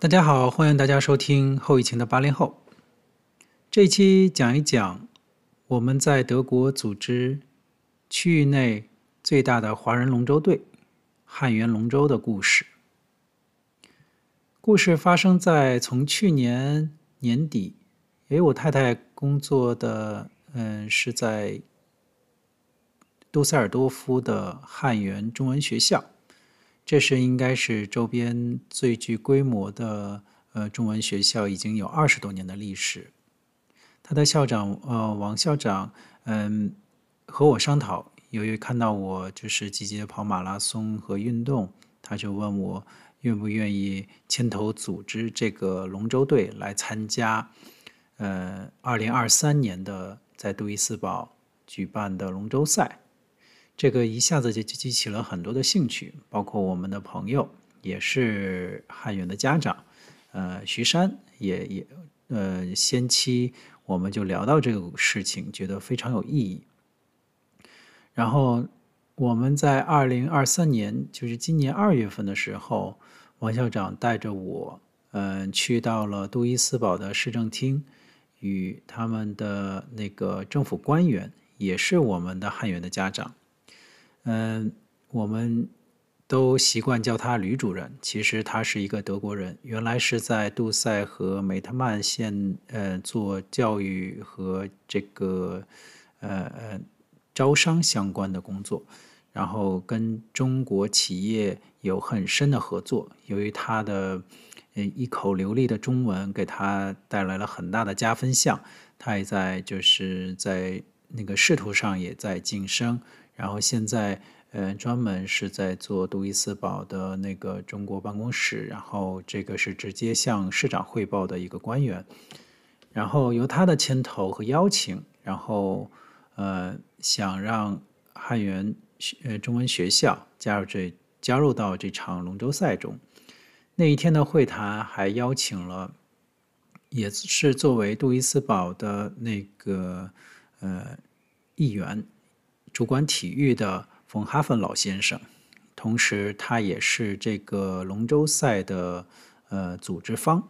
大家好，欢迎大家收听后疫情的八零后。这一期讲一讲我们在德国组织区域内最大的华人龙舟队——汉源龙舟的故事。故事发生在从去年年底，因为我太太工作的嗯是在杜塞尔多夫的汉源中文学校。这是应该是周边最具规模的呃中文学校，已经有二十多年的历史。他的校长呃王校长嗯和我商讨，由于看到我就是积极跑马拉松和运动，他就问我愿不愿意牵头组织这个龙舟队来参加呃二零二三年的在杜伊斯堡举办的龙舟赛。这个一下子就激起了很多的兴趣，包括我们的朋友，也是汉源的家长，呃，徐山也也呃，先期我们就聊到这个事情，觉得非常有意义。然后我们在二零二三年，就是今年二月份的时候，王校长带着我，嗯、呃，去到了杜伊斯堡的市政厅，与他们的那个政府官员，也是我们的汉源的家长。嗯，我们都习惯叫他吕主任，其实他是一个德国人，原来是在杜塞和梅特曼县呃做教育和这个呃呃招商相关的工作，然后跟中国企业有很深的合作。由于他的呃一口流利的中文，给他带来了很大的加分项，他也在就是在那个仕途上也在晋升。然后现在，呃，专门是在做杜伊斯堡的那个中国办公室，然后这个是直接向市长汇报的一个官员。然后由他的牵头和邀请，然后呃，想让汉源呃中文学校加入这加入到这场龙舟赛中。那一天的会谈还邀请了，也是作为杜伊斯堡的那个呃议员。主管体育的冯哈芬老先生，同时他也是这个龙舟赛的呃组织方，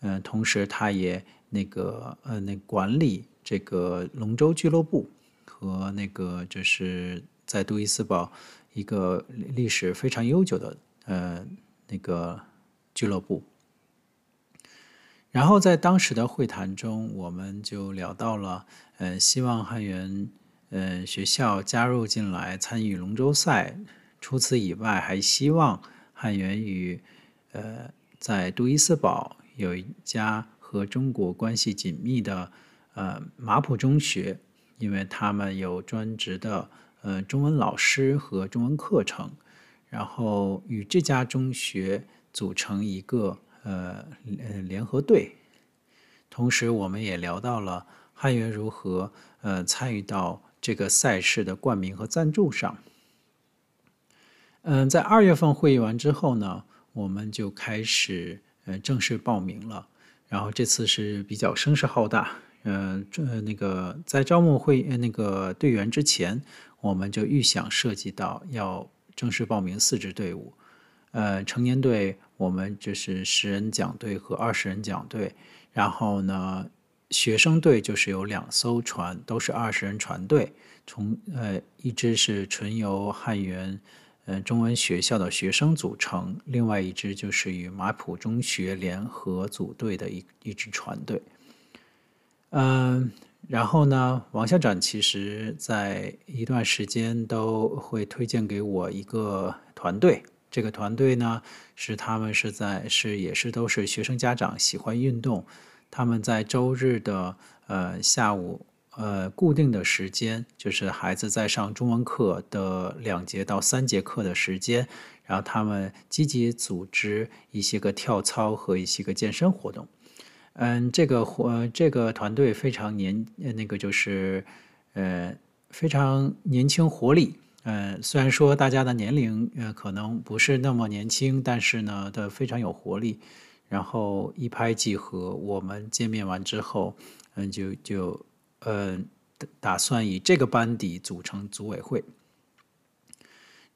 嗯、呃，同时他也那个呃那管理这个龙舟俱乐部和那个就是在杜伊斯堡一个历史非常悠久的呃那个俱乐部。然后在当时的会谈中，我们就聊到了，呃，希望汉源。嗯，学校加入进来参与龙舟赛。除此以外，还希望汉源与呃在杜伊斯堡有一家和中国关系紧密的呃马普中学，因为他们有专职的呃中文老师和中文课程，然后与这家中学组成一个呃联合队。同时，我们也聊到了汉源如何呃参与到。这个赛事的冠名和赞助上，嗯，在二月份会议完之后呢，我们就开始呃正式报名了。然后这次是比较声势浩大，嗯，这那个在招募会那个队员之前，我们就预想涉及到要正式报名四支队伍，呃，成年队我们就是十人桨队和二十人桨队，然后呢。学生队就是有两艘船，都是二十人船队。从呃，一支是纯由汉源呃中文学校的学生组成，另外一支就是与马普中学联合组队的一一支船队。嗯、然后呢，王校长其实在一段时间都会推荐给我一个团队，这个团队呢是他们是在是也是都是学生家长喜欢运动。他们在周日的呃下午呃固定的时间，就是孩子在上中文课的两节到三节课的时间，然后他们积极组织一些个跳操和一些个健身活动。嗯，这个活这个团队非常年那个就是呃非常年轻活力。嗯，虽然说大家的年龄呃可能不是那么年轻，但是呢，都非常有活力。然后一拍即合，我们见面完之后，嗯，就就嗯打算以这个班底组成组委会。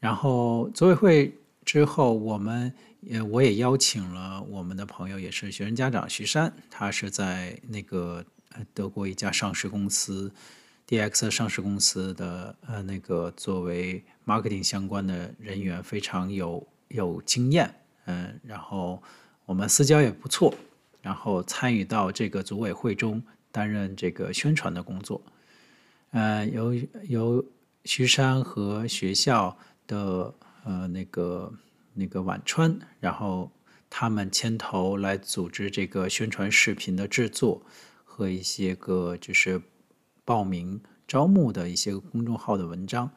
然后组委会之后，我们也我也邀请了我们的朋友，也是学生家长徐山，他是在那个德国一家上市公司 DX 上市公司的呃那个作为 marketing 相关的人员，非常有有经验，嗯，然后我们私交也不错，然后参与到这个组委会中担任这个宣传的工作，呃，由由徐山和学校的。呃，那个那个晚川，然后他们牵头来组织这个宣传视频的制作和一些个就是报名招募的一些公众号的文章。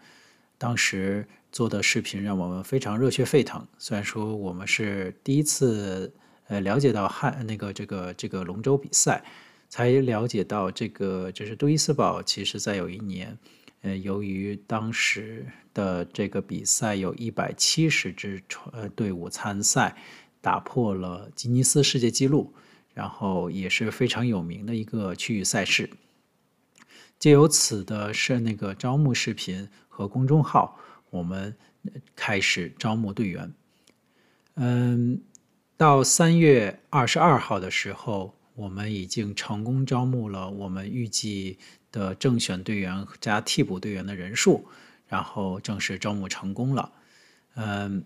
当时做的视频让我们非常热血沸腾。虽然说我们是第一次呃了解到汉那个这个这个龙舟比赛，才了解到这个就是杜伊斯堡，其实在有一年。呃，由于当时的这个比赛有一百七十支呃队伍参赛，打破了吉尼斯世界纪录，然后也是非常有名的一个区域赛事。借由此的是那个招募视频和公众号，我们开始招募队员。嗯，到三月二十二号的时候，我们已经成功招募了我们预计的正选队员加替补队员的人数，然后正式招募成功了。嗯，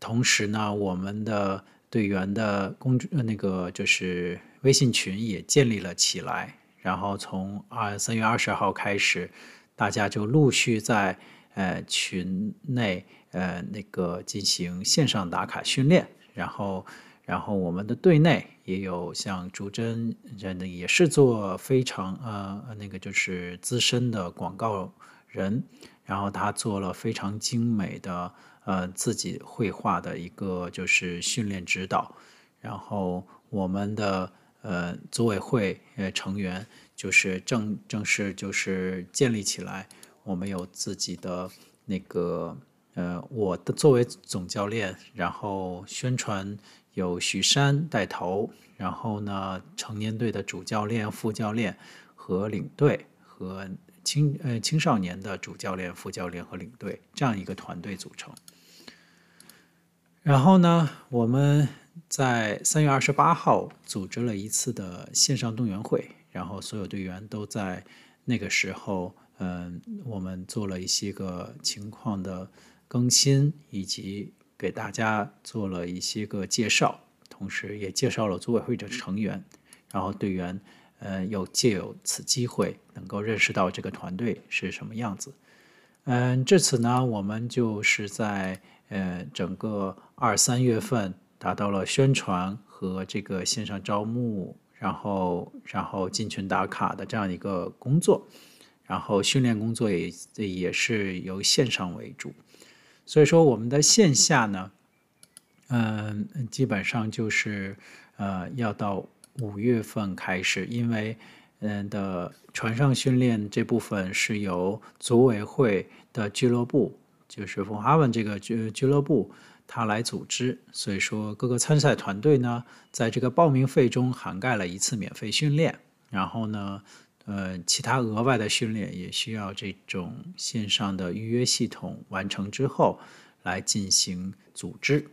同时呢，我们的队员的公那个就是微信群也建立了起来。然后从二三月二十号开始，大家就陆续在呃群内呃那个进行线上打卡训练，然后。然后我们的队内也有像朱珍，人的也是做非常呃那个就是资深的广告人，然后他做了非常精美的呃自己绘画的一个就是训练指导，然后我们的呃组委会呃成员就是正正式就是建立起来，我们有自己的那个呃我的作为总教练，然后宣传。有许山带头，然后呢，成年队的主教练、副教练和领队，和青呃青少年的主教练、副教练和领队这样一个团队组成。然后呢，我们在三月二十八号组织了一次的线上动员会，然后所有队员都在那个时候，嗯、我们做了一些个情况的更新以及。给大家做了一些个介绍，同时也介绍了组委会的成员，然后队员呃有借有此机会能够认识到这个团队是什么样子。嗯，至此呢，我们就是在呃整个二三月份达到了宣传和这个线上招募，然后然后进群打卡的这样一个工作，然后训练工作也也是由线上为主。所以说，我们的线下呢，嗯，基本上就是呃，要到五月份开始，因为嗯的船上训练这部分是由组委会的俱乐部，就是冯哈文这个俱俱乐部，他来组织。所以说，各个参赛团队呢，在这个报名费中涵盖了一次免费训练，然后呢。呃，其他额外的训练也需要这种线上的预约系统完成之后来进行组织。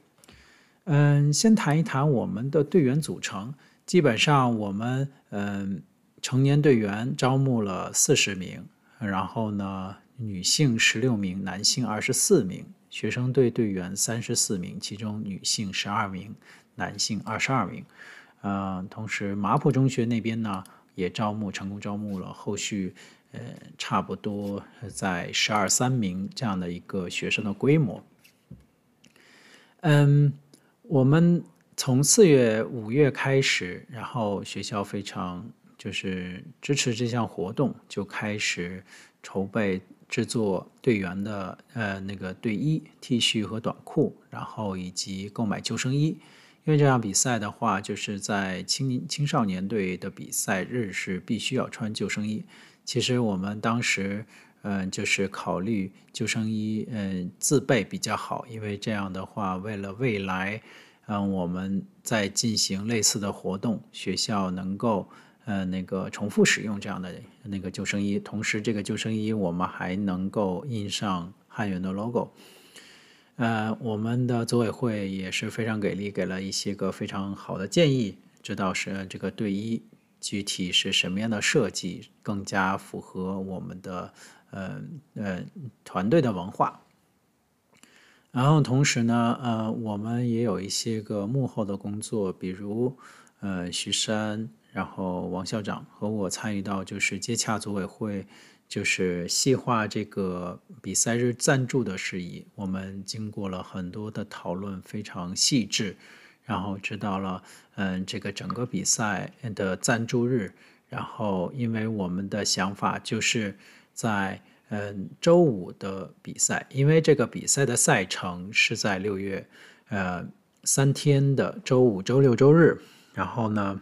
嗯，先谈一谈我们的队员组成。基本上我们嗯成年队员招募了四十名，然后呢，女性十六名，男性二十四名。学生队队员三十四名，其中女性十二名，男性二十二名。呃，同时麻浦中学那边呢。也招募成功招募了，后续呃差不多在十二三名这样的一个学生的规模。嗯，我们从四月五月开始，然后学校非常就是支持这项活动，就开始筹备制作队员的呃那个队衣、T 恤和短裤，然后以及购买救生衣。因为这场比赛的话，就是在青青少年队的比赛日是必须要穿救生衣。其实我们当时，嗯，就是考虑救生衣，嗯，自备比较好，因为这样的话，为了未来，嗯，我们在进行类似的活动，学校能够，呃，那个重复使用这样的那个救生衣，同时这个救生衣我们还能够印上汉源的 logo。呃，我们的组委会也是非常给力，给了一些个非常好的建议，知道是这个队医具体是什么样的设计，更加符合我们的呃呃团队的文化。然后同时呢，呃，我们也有一些个幕后的工作，比如呃徐山，然后王校长和我参与到就是接洽组委会。就是细化这个比赛日赞助的事宜，我们经过了很多的讨论，非常细致，然后知道了，嗯，这个整个比赛的赞助日，然后因为我们的想法就是在嗯周五的比赛，因为这个比赛的赛程是在六月，呃三天的周五、周六、周日，然后呢，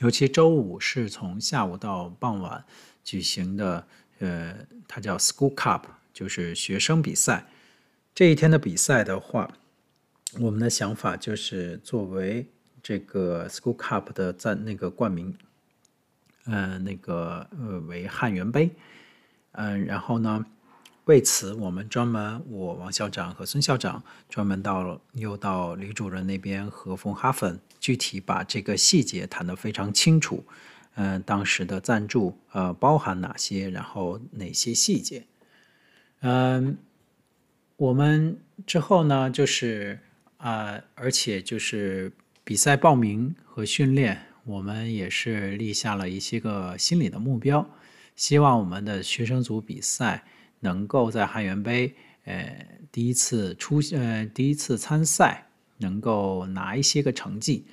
尤其周五是从下午到傍晚。举行的，呃，它叫 School Cup，就是学生比赛。这一天的比赛的话，我们的想法就是作为这个 School Cup 的在那个冠名，呃，那个呃为汉源杯，嗯、然后呢，为此我们专门我王校长和孙校长专门到又到李主任那边和冯哈粉具体把这个细节谈得非常清楚。嗯、当时的赞助呃包含哪些？然后哪些细节？嗯、我们之后呢，就是啊、而且就是比赛报名和训练，我们也是立下了一些个心理的目标，希望我们的学生组比赛能够在汉源杯呃第一次出呃第一次参赛，能够拿一些个成绩。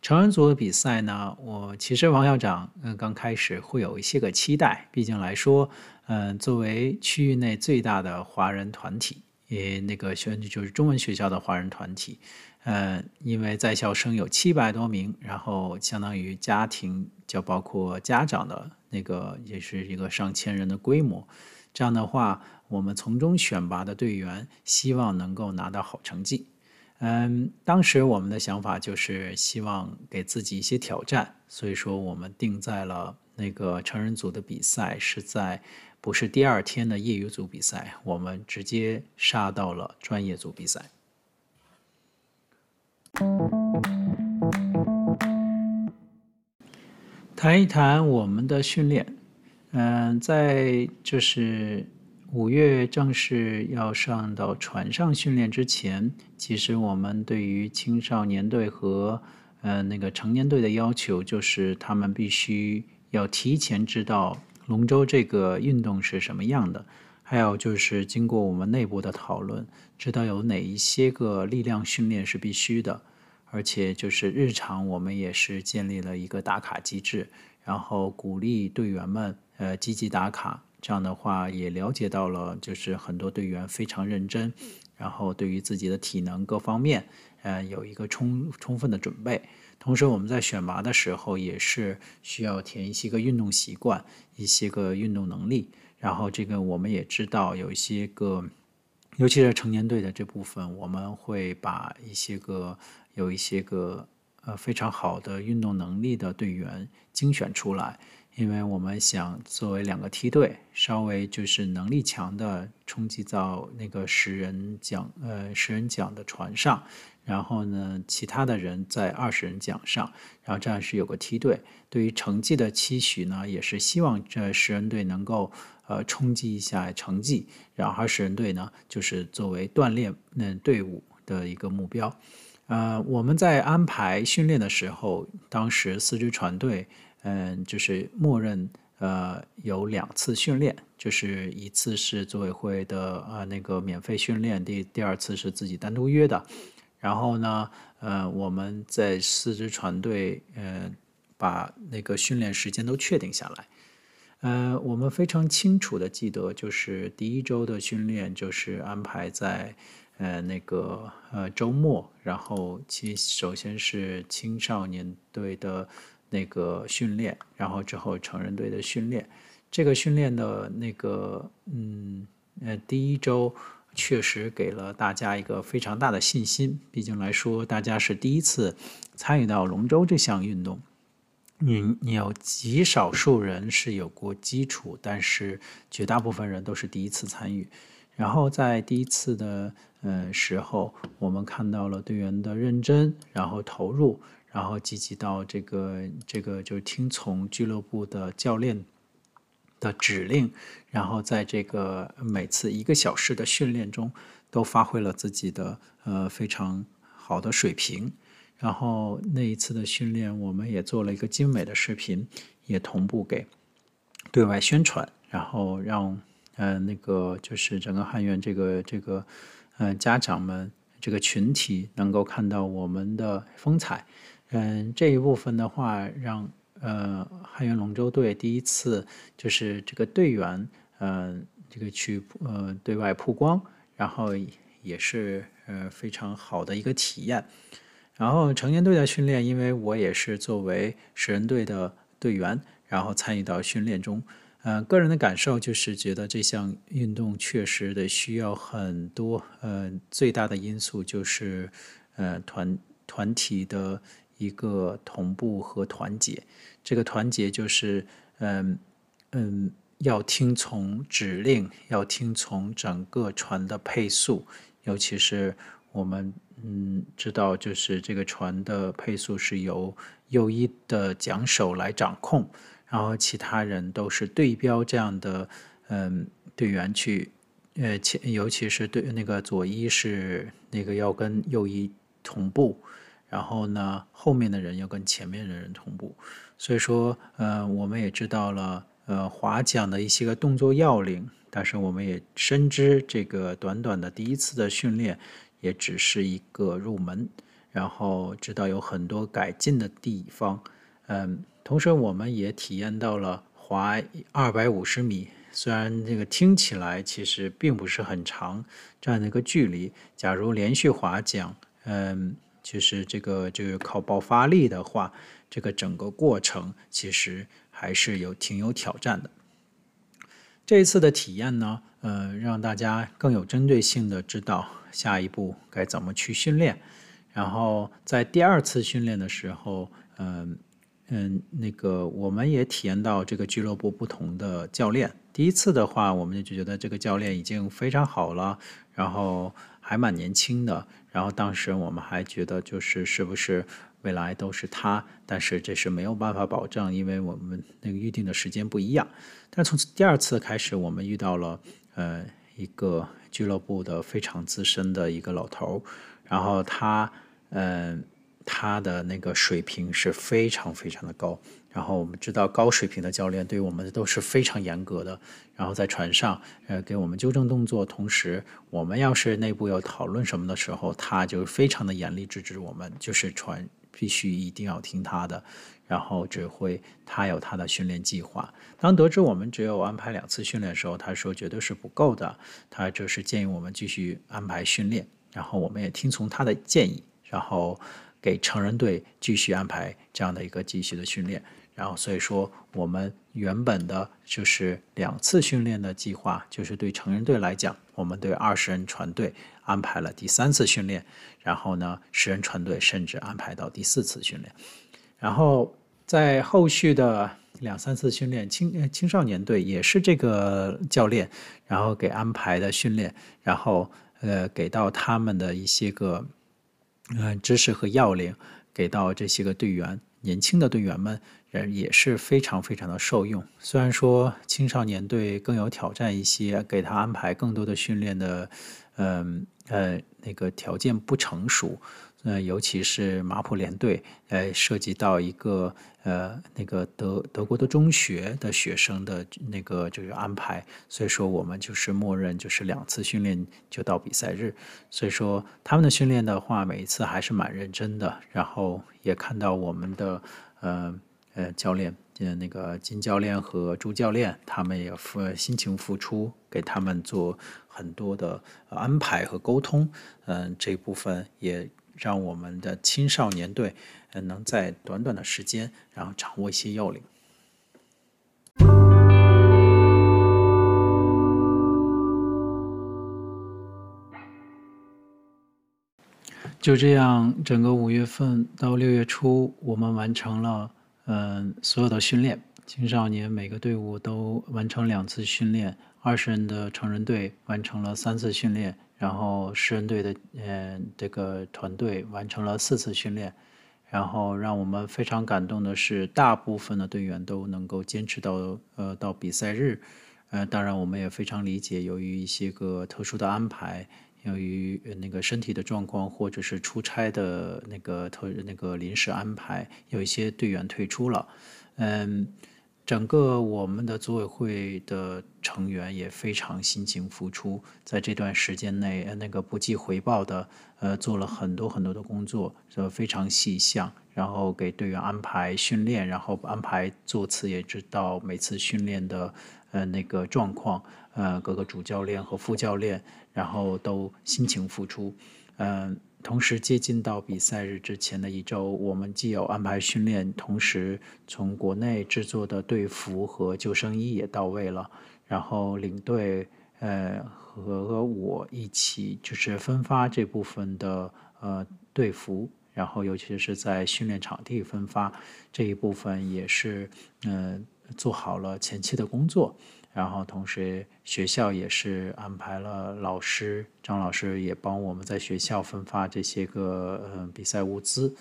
成人组的比赛呢，我其实王校长嗯刚开始会有一些个期待，毕竟来说，嗯作为区域内最大的华人团体，也那个学就是中文学校的华人团体，嗯因为在校生有七百多名，然后相当于家庭就包括家长的那个也是一个上千人的规模，这样的话，我们从中选拔的队员希望能够拿到好成绩。嗯，当时我们的想法就是希望给自己一些挑战，所以说我们定在了那个成人组的比赛是在不是第二天的业余组比赛，我们直接杀到了专业组比赛。谈一谈我们的训练，嗯，在就是。五月正式要上到船上训练之前，其实我们对于青少年队和呃那个成年队的要求，就是他们必须要提前知道龙舟这个运动是什么样的，还有就是经过我们内部的讨论，知道有哪一些个力量训练是必须的，而且就是日常我们也是建立了一个打卡机制，然后鼓励队员们呃积极打卡。这样的话也了解到了，就是很多队员非常认真，然后对于自己的体能各方面，呃，有一个充充分的准备。同时，我们在选拔的时候也是需要填一些个运动习惯，一些个运动能力。然后这个我们也知道有一些个，尤其是成年队的这部分，我们会把一些个有一些个呃非常好的运动能力的队员精选出来。因为我们想作为两个梯队，稍微就是能力强的冲击到那个十人奖呃十人奖的船上，然后呢，其他的人在二十人奖上，然后这样是有个梯队。对于成绩的期许呢，也是希望这十人队能够呃冲击一下成绩，然后二十人队呢就是作为锻炼那队伍的一个目标。呃，我们在安排训练的时候，当时四支船队。嗯，就是默认呃有两次训练，就是一次是组委会的呃那个免费训练，第第二次是自己单独约的。然后呢，呃我们在四支船队呃把那个训练时间都确定下来。呃，我们非常清楚的记得，就是第一周的训练就是安排在呃那个呃周末，然后其首先是青少年队的。那个训练，然后之后成人队的训练，这个训练的那个，嗯，呃，第一周确实给了大家一个非常大的信心。毕竟来说，大家是第一次参与到龙舟这项运动，你你有极少数人是有过基础，但是绝大部分人都是第一次参与。然后在第一次的呃时候，我们看到了队员的认真，然后投入，然后积极到这个这个就是听从俱乐部的教练的指令，然后在这个每次一个小时的训练中，都发挥了自己的呃非常好的水平。然后那一次的训练，我们也做了一个精美的视频，也同步给对外宣传，然后让呃那个就是整个汉源这个这个呃家长们这个群体能够看到我们的风采。嗯、这一部分的话，让呃汉源龙舟队第一次就是这个队员呃这个去呃对外曝光，然后也是呃非常好的一个体验。然后成年队的训练，因为我也是作为十人队的队员，然后参与到训练中，呃，个人的感受就是觉得这项运动确实得需要很多，呃，最大的因素就是，呃，团团体的一个同步和团结。这个团结就是，嗯嗯，要听从指令，要听从整个船的配速，尤其是我们。嗯，知道就是这个船的配速是由右一的桨手来掌控，然后其他人都是对标这样的嗯队员去，呃前尤其是对那个左一是那个要跟右一同步，然后呢后面的人要跟前面的人同步，所以说呃我们也知道了呃划桨的一些个动作要领，但是我们也深知这个短短的第一次的训练。也只是一个入门，然后知道有很多改进的地方，嗯，同时我们也体验到了划二百五十米，虽然这个听起来其实并不是很长这样的一个距离，假如连续划桨，嗯，就是这个就是靠爆发力的话，这个整个过程其实还是有挺有挑战的。这一次的体验呢，呃，让大家更有针对性的知道。下一步该怎么去训练？然后在第二次训练的时候，嗯嗯，那个我们也体验到这个俱乐部不同的教练。第一次的话，我们就觉得这个教练已经非常好了，然后还蛮年轻的。然后当时我们还觉得，就是是不是未来都是他？但是这是没有办法保证，因为我们那个预定的时间不一样。但从第二次开始，我们遇到了呃一个。俱乐部的非常资深的一个老头，然后他，嗯，他的那个水平是非常非常的高。然后我们知道，高水平的教练对我们都是非常严格的。然后在船上，呃，给我们纠正动作，同时我们要是内部要讨论什么的时候，他就非常的严厉制止我们，就是船必须一定要听他的。然后指挥他有他的训练计划。当得知我们只有安排两次训练的时候，他说绝对是不够的。他就是建议我们继续安排训练。然后我们也听从他的建议，然后给成人队继续安排这样的一个继续的训练。然后所以说，我们原本的就是两次训练的计划，就是对成人队来讲，我们对二十人船队安排了第三次训练。然后呢，十人船队甚至安排到第四次训练。然后在后续的两三次训练，青青少年队也是这个教练，然后给安排的训练，然后呃给到他们的一些个、呃、知识和要领，给到这些个队员，年轻的队员们也是非常非常的受用。虽然说青少年队更有挑战一些，给他安排更多的训练的，嗯，呃那个条件不成熟。呃，尤其是马普联队，呃，涉及到一个呃那个德德国的中学的学生的那个就是安排，所以说我们就是默认就是两次训练就到比赛日，所以说他们的训练的话，每一次还是蛮认真的，然后也看到我们的呃呃教练，呃那个金教练和朱教练，他们也付辛勤付出，给他们做很多的安排和沟通，嗯、这部分也。让我们的青少年队，能在短短的时间，然后掌握一些要领。就这样，整个五月份到六月初，我们完成了嗯所有的训练。青少年每个队伍都完成两次训练，二十人的成人队完成了三次训练，然后十人队的呃这个团队完成了四次训练，然后让我们非常感动的是，大部分的队员都能够坚持到呃到比赛日。呃，当然我们也非常理解，由于一些个特殊的安排，由于那个身体的状况或者是出差的那个特那个临时安排，有一些队员退出了，嗯。整个我们的组委会的成员也非常辛勤付出，在这段时间内，那个不计回报的，呃，做了很多很多的工作，呃，非常细项，然后给队员安排训练，然后安排座次，也知道每次训练的，呃，那个状况，呃，各个主教练和副教练，然后都辛勤付出，嗯、呃。同时接近到比赛日之前的一周，我们既有安排训练，同时从国内制作的队服和救生衣也到位了。然后领队呃和我一起就是分发这部分的呃队服，然后尤其是在训练场地分发这一部分也是嗯、呃、做好了前期的工作。然后，同时学校也是安排了老师，张老师也帮我们在学校分发这些个呃比赛物资。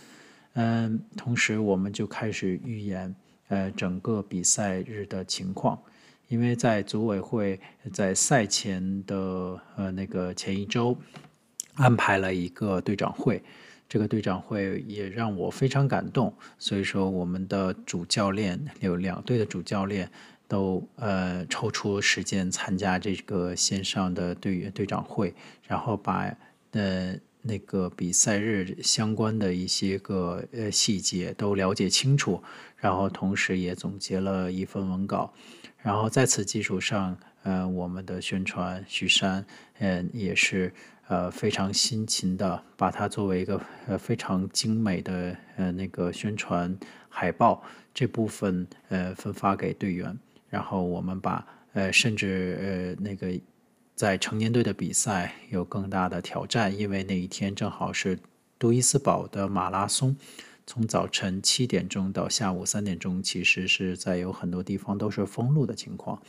嗯，同时我们就开始预演呃整个比赛日的情况，因为在组委会在赛前的呃那个前一周安排了一个队长会，这个队长会也让我非常感动。所以说，我们的主教练有两队的主教练。都呃抽出时间参加这个线上的队员队长会，然后把呃那个比赛日相关的一些个呃细节都了解清楚，然后同时也总结了一份文稿，然后在此基础上，呃我们的宣传徐山嗯、呃、也是呃非常辛勤的把它作为一个呃非常精美的呃那个宣传海报这部分呃分发给队员。然后我们把呃，甚至呃那个在成年队的比赛有更大的挑战，因为那一天正好是杜伊斯堡的马拉松，从早晨七点钟到下午三点钟，其实是在有很多地方都是封路的情况。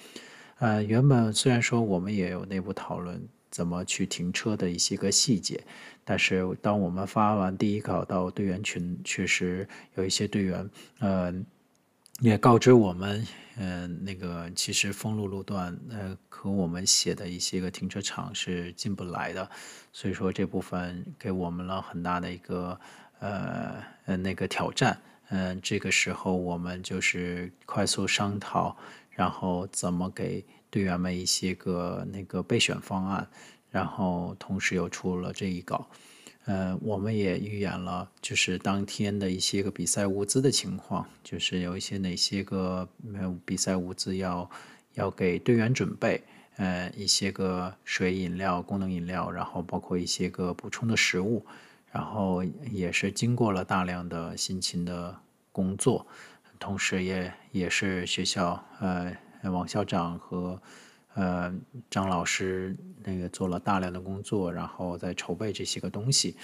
呃，原本虽然说我们也有内部讨论怎么去停车的一些个细节，但是当我们发完第一稿到队员群，确实有一些队员呃。也告知我们，嗯、那个其实封路路段，呃，和我们写的一些个停车场是进不来的，所以说这部分给我们了很大的一个，呃，呃那个挑战，嗯、这个时候我们就是快速商讨，然后怎么给队员们一些个那个备选方案，然后同时又出了这一稿。呃，我们也预演了，就是当天的一些个比赛物资的情况，就是有一些哪些个比赛物资要要给队员准备，呃，一些个水饮料、功能饮料，然后包括一些个补充的食物，然后也是经过了大量的辛勤的工作，同时也也是学校呃王校长和。呃，张老师那个做了大量的工作，然后在筹备这些个东西，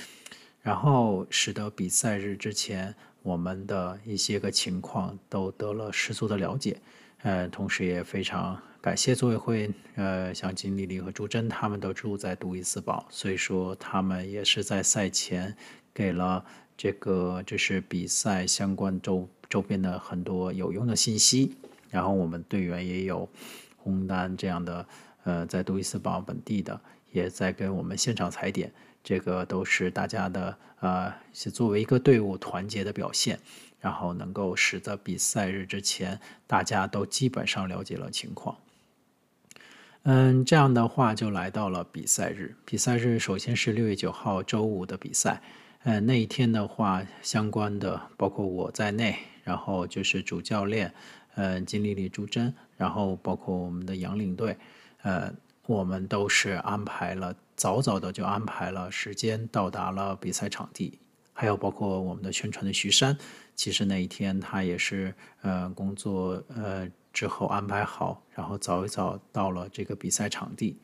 然后使得比赛日之前我们的一些个情况都得了十足的了解。呃，同时也非常感谢组委会，呃，像金丽丽和朱珍他们都住在杜伊斯堡，所以说他们也是在赛前给了这个就是比赛相关周周边的很多有用的信息，然后我们队员也有。红单这样的，呃，在杜伊斯堡本地的也在给我们现场踩点，这个都是大家的，呃，是作为一个队伍团结的表现，然后能够使得比赛日之前大家都基本上了解了情况。嗯，这样的话就来到了比赛日。比赛日首先是六月九号周五的比赛，嗯，那一天的话，相关的包括我在内，然后就是主教练。呃，金丽丽、朱桢，然后包括我们的杨领队，呃，我们都是安排了早早的就安排了时间到达了比赛场地，还有包括我们的宣传的徐山，其实那一天他也是呃工作呃之后安排好，然后早一早到了这个比赛场地，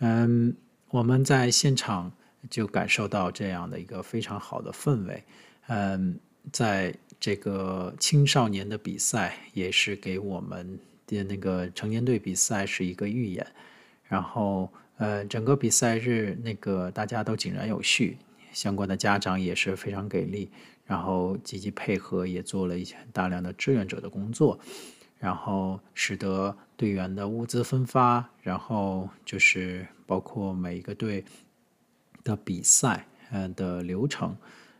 嗯，我们在现场就感受到这样的一个非常好的氛围，嗯，在。这个青少年的比赛也是给我们的那个成年队比赛是一个预演，然后呃整个比赛日那个大家都井然有序，相关的家长也是非常给力，然后积极配合，也做了一些大量的志愿者的工作，然后使得队员的物资分发，然后就是包括每一个队的比赛呃的流程，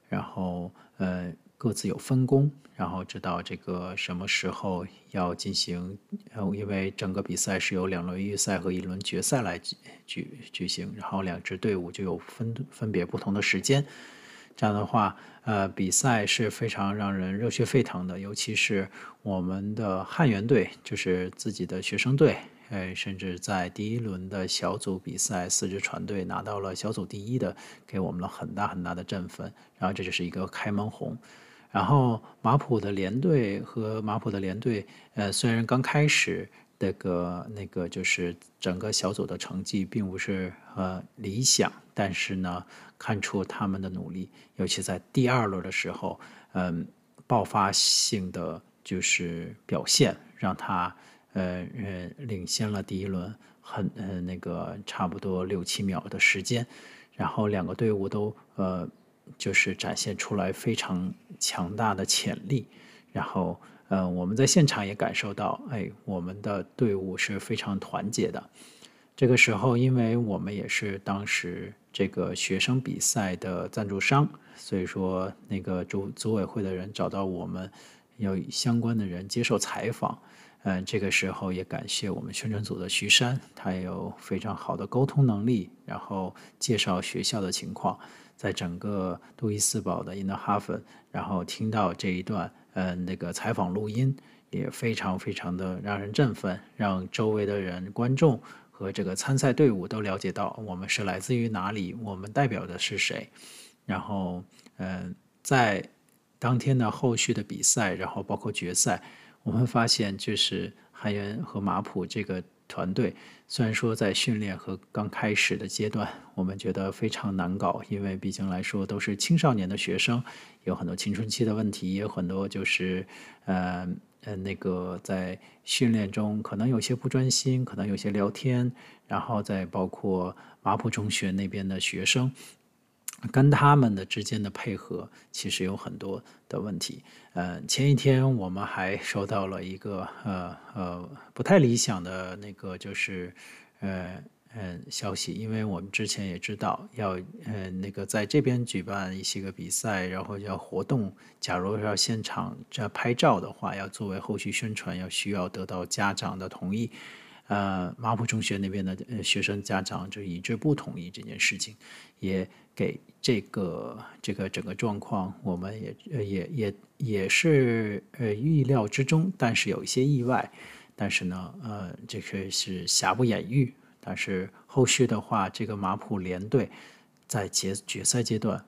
然后呃。各自有分工，然后知道这个什么时候要进行，因为整个比赛是由两轮预赛和一轮决赛来举举举行，然后两支队伍就有分分别不同的时间。这样的话，呃，比赛是非常让人热血沸腾的，尤其是我们的汉源队，就是自己的学生队。呃，甚至在第一轮的小组比赛，四支船队拿到了小组第一的，给我们了很大很大的振奋。然后这就是一个开门红。然后马普的连队和马普的连队，呃，虽然刚开始那个那个就是整个小组的成绩并不是呃理想，但是呢，看出他们的努力，尤其在第二轮的时候，嗯、爆发性的就是表现，让他。呃呃，领先了第一轮很呃那个差不多六七秒的时间，然后两个队伍都呃就是展现出来非常强大的潜力，然后呃我们在现场也感受到，哎，我们的队伍是非常团结的。这个时候，因为我们也是当时这个学生比赛的赞助商，所以说那个组组委会的人找到我们，有相关的人接受采访。嗯，这个时候也感谢我们宣传组的徐山，他有非常好的沟通能力，然后介绍学校的情况，在整个杜伊斯堡的 In the Hafen，然后听到这一段，嗯，那个采访录音也非常非常的让人振奋，让周围的人、观众和这个参赛队伍都了解到我们是来自于哪里，我们代表的是谁。然后，嗯，在当天的后续的比赛，然后包括决赛。我们发现，就是汉源和马普这个团队，虽然说在训练和刚开始的阶段，我们觉得非常难搞，因为毕竟来说都是青少年的学生，有很多青春期的问题，也有很多就是，呃呃，那个在训练中可能有些不专心，可能有些聊天，然后再包括麻浦中学那边的学生。跟他们的之间的配合其实有很多的问题。呃，前一天我们还收到了一个呃呃不太理想的那个就是呃呃消息，因为我们之前也知道要呃那个在这边举办一些个比赛，然后要活动，假如要现场这拍照的话，要作为后续宣传，要需要得到家长的同意。呃，马普中学那边的学生家长就一致不同意这件事情，也给这个这个整个状况，我们也呃也也也是呃预料之中，但是有一些意外，但是呢，呃，这个是瑕不掩瑜。但是后续的话，这个马普联队在决决赛阶段，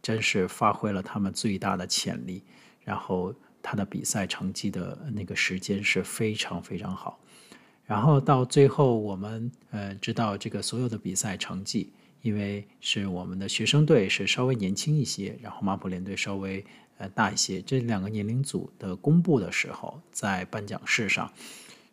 真是发挥了他们最大的潜力，然后他的比赛成绩的那个时间是非常非常好。然后到最后，我们呃知道这个所有的比赛成绩，因为是我们的学生队是稍微年轻一些，然后马普联队稍微呃大一些，这两个年龄组的公布的时候，在颁奖式上，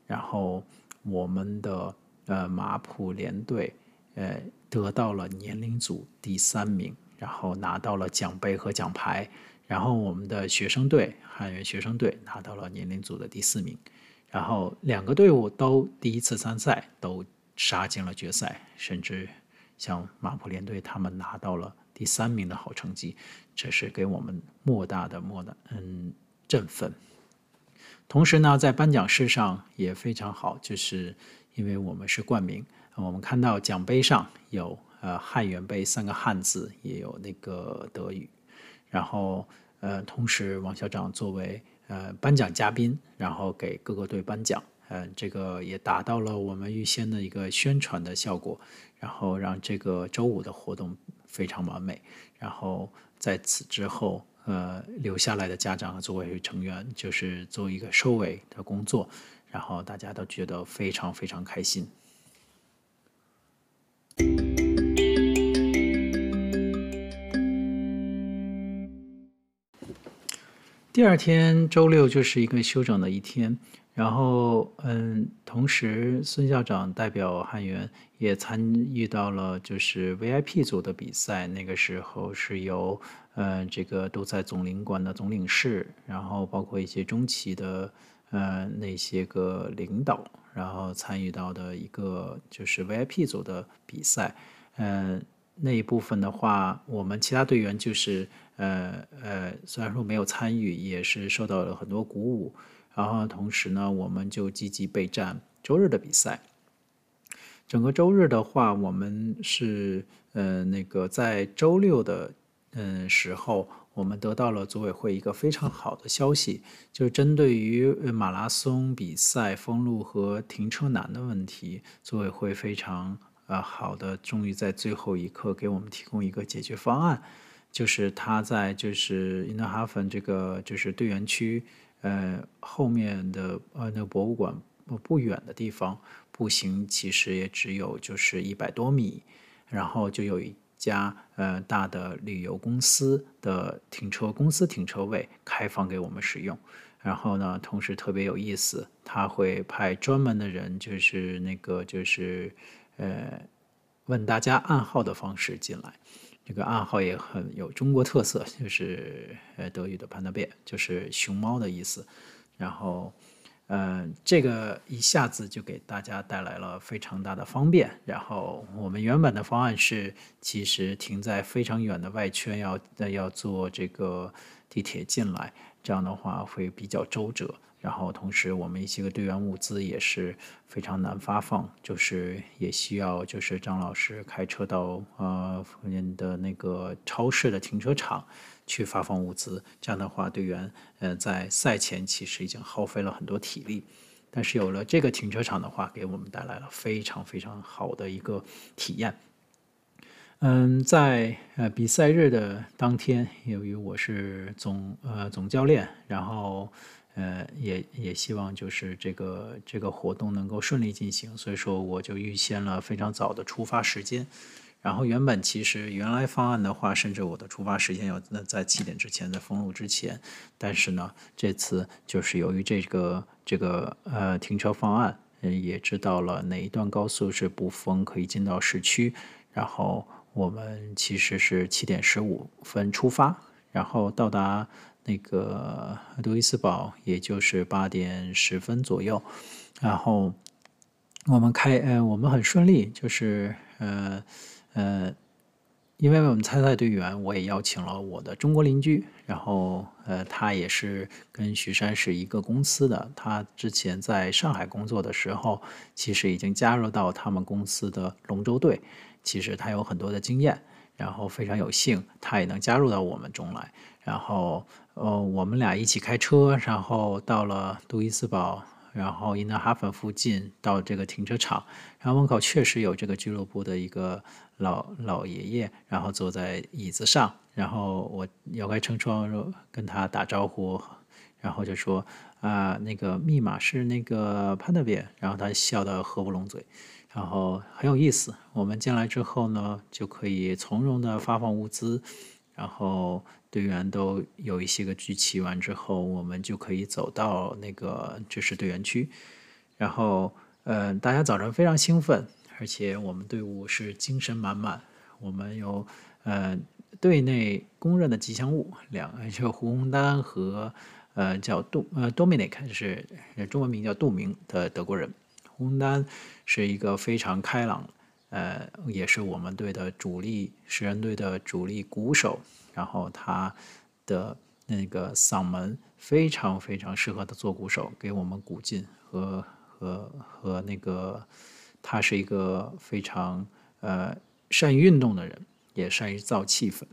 然后我们的呃马普联队呃得到了年龄组第三名，然后拿到了奖杯和奖牌，然后我们的学生队汉源学生队拿到了年龄组的第四名。然后两个队伍都第一次参赛，都杀进了决赛，甚至像马普联队他们拿到了第三名的好成绩，这是给我们莫大的莫大嗯振奋。同时呢，在颁奖式上也非常好，就是因为我们是冠名，我们看到奖杯上有呃汉源杯三个汉字，也有那个德语，然后呃同时王校长作为。呃，颁奖嘉宾，然后给各个队颁奖，嗯，这个也达到了我们预先的一个宣传的效果，然后让这个周五的活动非常完美。然后在此之后，呃，留下来的家长和组委会成员就是做一个收尾的工作，然后大家都觉得非常非常开心。第二天周六就是一个休整的一天，然后嗯，同时孙校长代表汉源也参与到了就是 VIP 组的比赛，那个时候是由呃这个都在总领馆的总领事，然后包括一些中旗的呃那些个领导，然后参与到的一个就是 VIP 组的比赛，嗯、那一部分的话，我们其他队员就是，呃呃，虽然说没有参与，也是受到了很多鼓舞。然后同时呢，我们就积极备战周日的比赛。整个周日的话，我们是，呃，那个在周六的，嗯、呃，时候，我们得到了组委会一个非常好的消息，就是针对于马拉松比赛封路和停车难的问题，组委会非常。呃，好的，终于在最后一刻给我们提供一个解决方案，就是他在就是 Innerhafen 这个就是队员区，呃后面的呃那个博物馆不不远的地方，步行其实也只有就是一百多米，然后就有一家呃大的旅游公司的停车公司停车位开放给我们使用，然后呢，同时特别有意思，他会派专门的人，就是那个就是。呃，问大家暗号的方式进来，这个暗号也很有中国特色，就是呃德语的 “Panda Bear”，就是熊猫的意思。然后，呃，这个一下子就给大家带来了非常大的方便。然后，我们原本的方案是，其实停在非常远的外圈要，要要坐这个地铁进来，这样的话会比较周折。然后，同时我们一些个队员物资也是非常难发放，就是也需要就是张老师开车到呃附近的那个超市的停车场去发放物资。这样的话，队员呃在赛前其实已经耗费了很多体力，但是有了这个停车场的话，给我们带来了非常非常好的一个体验。嗯，在呃比赛日的当天，由于我是总呃总教练，然后。呃，也也希望就是这个这个活动能够顺利进行，所以说我就预先了非常早的出发时间。然后原本其实原来方案的话，甚至我的出发时间要在七点之前，在封路之前。但是呢，这次就是由于这个这个呃停车方案，也知道了哪一段高速是不封可以进到市区。然后我们其实是七点十五分出发，然后到达。那个杜伊斯堡，也就是八点十分左右，然后我们开，呃，我们很顺利，就是，呃，呃，因为我们参赛队员，我也邀请了我的中国邻居，然后，呃，他也是跟徐山是一个公司的，他之前在上海工作的时候，其实已经加入到他们公司的龙舟队，其实他有很多的经验，然后非常有幸，他也能加入到我们中来，然后。呃，我们俩一起开车，然后到了杜伊斯堡，然后因纳哈芬附近到这个停车场，然后门口确实有这个俱乐部的一个老老爷爷，然后坐在椅子上，然后我摇开车窗跟他打招呼，然后就说啊，那个密码是那个潘德比然后他笑得合不拢嘴，然后很有意思。我们进来之后呢，就可以从容的发放物资，然后。队员都有一些个聚齐完之后，我们就可以走到那个就是队员区，然后呃，大家早上非常兴奋，而且我们队伍是精神满满。我们有呃队内公认的吉祥物两个，就胡宏丹和呃叫杜呃 Dominic，是中文名叫杜明的德国人。胡宏丹是一个非常开朗，呃，也是我们队的主力十人队的主力鼓手。然后他的那个嗓门非常非常适合他做鼓手，给我们鼓劲和和和那个，他是一个非常呃善于运动的人，也善于造气氛。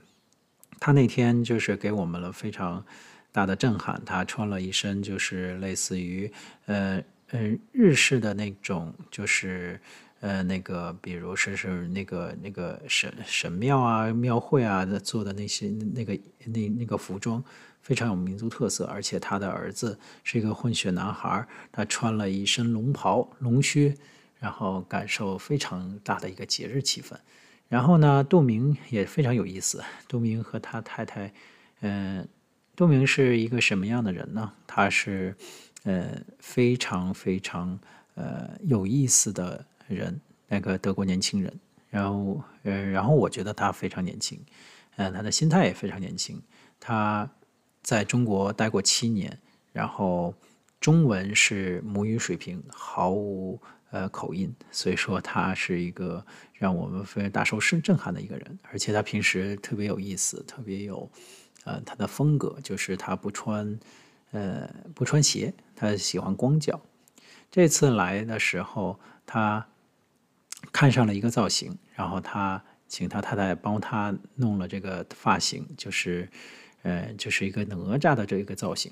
他那天就是给我们了非常大的震撼。他穿了一身就是类似于呃呃日式的那种就是。呃，那个，比如说是那个那个神神庙啊、庙会啊做的那些那个那那个服装，非常有民族特色。而且他的儿子是一个混血男孩，他穿了一身龙袍、龙靴，然后感受非常大的一个节日气氛。然后呢，杜明也非常有意思。杜明和他太太，嗯、呃，杜明是一个什么样的人呢？他是呃非常非常呃有意思的人，那个德国年轻人。然后呃，然后我觉得他非常年轻，呃，他的心态也非常年轻。他在中国待过七年，然后中文是母语水平，毫无呃口音，所以说他是一个让我们非常大受震撼的一个人。而且他平时特别有意思，特别有呃他的风格，就是他不穿呃不穿鞋，他喜欢光脚。这次来的时候，他看上了一个造型，然后他请他太太帮他弄了这个发型，就是。呃，就是一个哪吒的这一个造型，